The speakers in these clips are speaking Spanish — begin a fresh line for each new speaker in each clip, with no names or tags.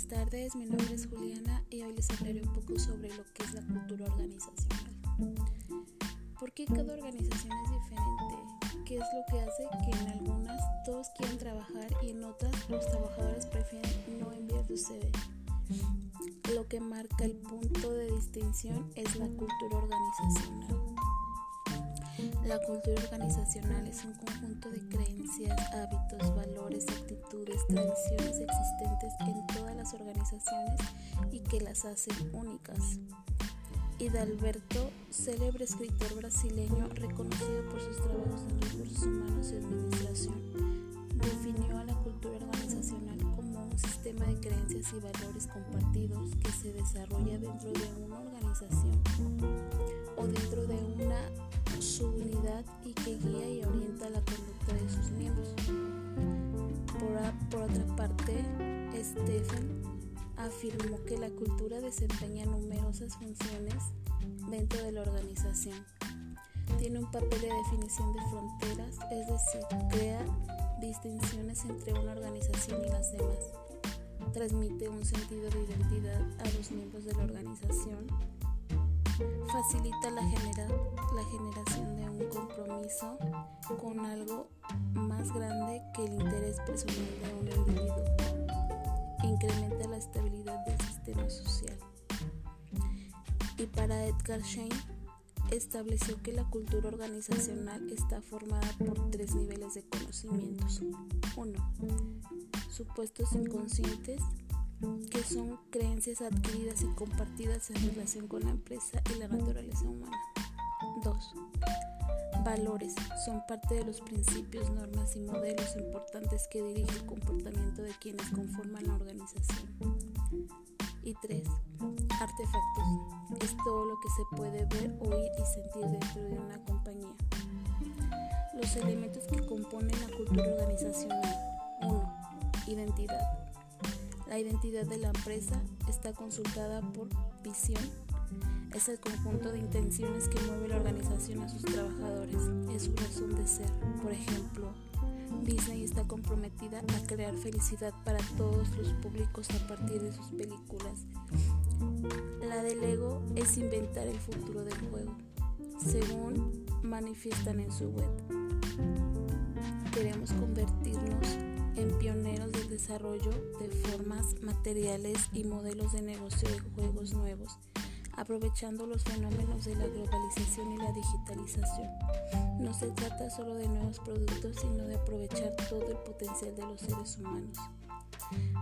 buenas tardes, mi nombre es Juliana y hoy les hablaré un poco sobre lo que es la cultura organizacional. ¿Por qué cada organización es diferente? ¿Qué es lo que hace que en algunas todos quieran trabajar y en otras los trabajadores prefieren no enviar su CV? Lo que marca el punto de distinción es la cultura organizacional. La cultura organizacional es un conjunto de creencias, hábitos, valores, actitudes, tradiciones existentes en todas las organizaciones y que las hacen únicas. Hidalberto, célebre escritor brasileño reconocido por sus trabajos en recursos humanos y administración, definió a la cultura organizacional como un sistema de creencias y valores compartidos que se desarrolla dentro de una organización o dentro de una subunidad y que guía y orienta la conducta de sus miembros. Por, otra parte, Stephen afirmó que la cultura desempeña numerosas funciones dentro de la organización. Tiene un papel de definición de fronteras, es decir, crea distinciones entre una organización y las demás. Transmite un sentido de identidad a los miembros de la organización. Facilita la, genera la generación de compromiso con algo más grande que el interés personal de un individuo. Incrementa la estabilidad del sistema social. Y para Edgar Schein, estableció que la cultura organizacional está formada por tres niveles de conocimientos. 1. Supuestos inconscientes, que son creencias adquiridas y compartidas en relación con la empresa y la naturaleza humana. 2. Valores son parte de los principios, normas y modelos importantes que dirigen el comportamiento de quienes conforman la organización. Y 3. Artefactos. Es todo lo que se puede ver, oír y sentir dentro de una compañía. Los elementos que componen la cultura organizacional. 1. Identidad. La identidad de la empresa está consultada por visión. Es el conjunto de intenciones que mueve la organización a sus trabajadores. Es su razón de ser. Por ejemplo, Disney está comprometida a crear felicidad para todos los públicos a partir de sus películas. La del ego es inventar el futuro del juego, según manifiestan en su web. Queremos convertirnos en pioneros del desarrollo de formas materiales y modelos de negocio de juegos nuevos, aprovechando los fenómenos de la globalización y la digitalización. No se trata solo de nuevos productos, sino de aprovechar todo el potencial de los seres humanos.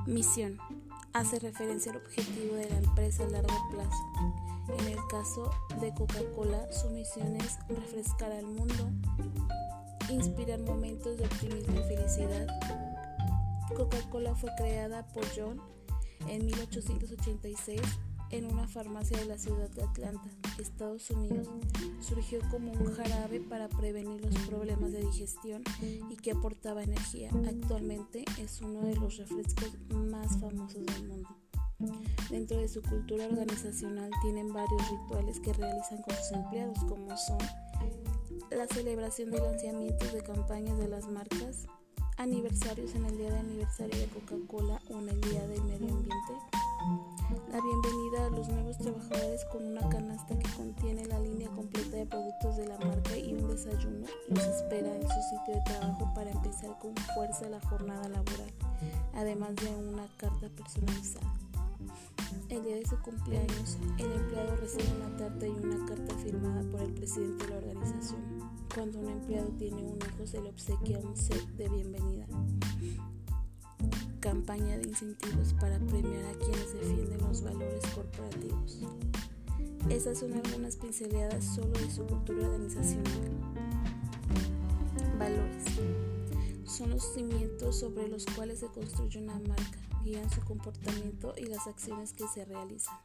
Misión. Hace referencia al objetivo de la empresa a largo plazo. En el caso de Coca-Cola, su misión es refrescar al mundo, inspirar momentos de optimismo y felicidad, Coca-Cola fue creada por John en 1886 en una farmacia de la ciudad de Atlanta, Estados Unidos. Surgió como un jarabe para prevenir los problemas de digestión y que aportaba energía. Actualmente es uno de los refrescos más famosos del mundo. Dentro de su cultura organizacional tienen varios rituales que realizan con sus empleados, como son la celebración de lanzamientos de campañas de las marcas, aniversarios en el día de aniversario de Coca-Cola o en el día del medio ambiente. La bienvenida a los nuevos trabajadores con una canasta que contiene la línea completa de productos de la marca y un desayuno los espera en su sitio de trabajo para empezar con fuerza la jornada laboral, además de una carta personalizada. El día de su cumpleaños, el empleado recibe una tarta y una carta firmada por el presidente de la organización. Cuando un empleado tiene un hijo se le obsequia un set de bienvenida. Campaña de incentivos para premiar a quienes defienden los valores corporativos. Esas son algunas pinceladas solo de su cultura organizacional. Valores. Son los cimientos sobre los cuales se construye una marca, guían su comportamiento y las acciones que se realizan.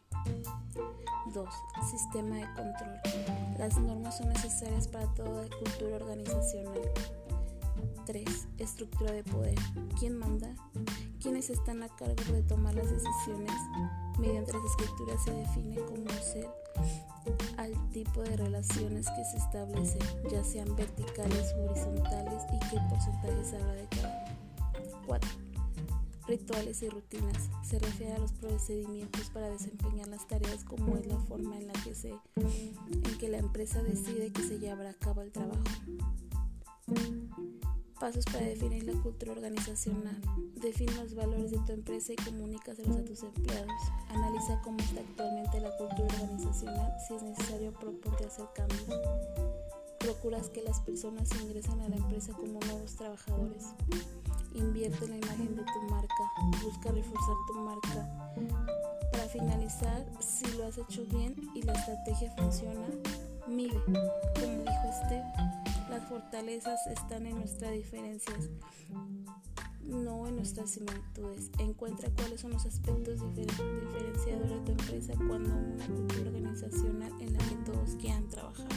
2. Sistema de control. Las normas son necesarias para toda cultura organizacional. 3. Estructura de poder. ¿Quién manda? ¿Quiénes están a cargo de tomar las decisiones? Mediante las escrituras se define como ser al tipo de relaciones que se establecen, ya sean verticales o horizontales, y qué porcentajes habrá de cada 4. Rituales y rutinas. Se refiere a los procedimientos para desempeñar las tareas como es la forma en la que se en que la empresa decide que se llevará a cabo el trabajo. Pasos para definir la cultura organizacional. Define los valores de tu empresa y comunícaselos a tus empleados. Analiza cómo está actualmente la cultura organizacional. Si es necesario, proponte hacer cambios. Procuras que las personas ingresen a la empresa como nuevos trabajadores. Invierte en la imagen de tu marca, busca reforzar tu marca. Para finalizar, si lo has hecho bien y la estrategia funciona, mide. Como dijo Steve, fortalezas están en nuestras diferencias, no en nuestras similitudes. Encuentra cuáles son los aspectos diferenciadores de tu empresa cuando una cultura organizacional en la que todos quieran trabajar.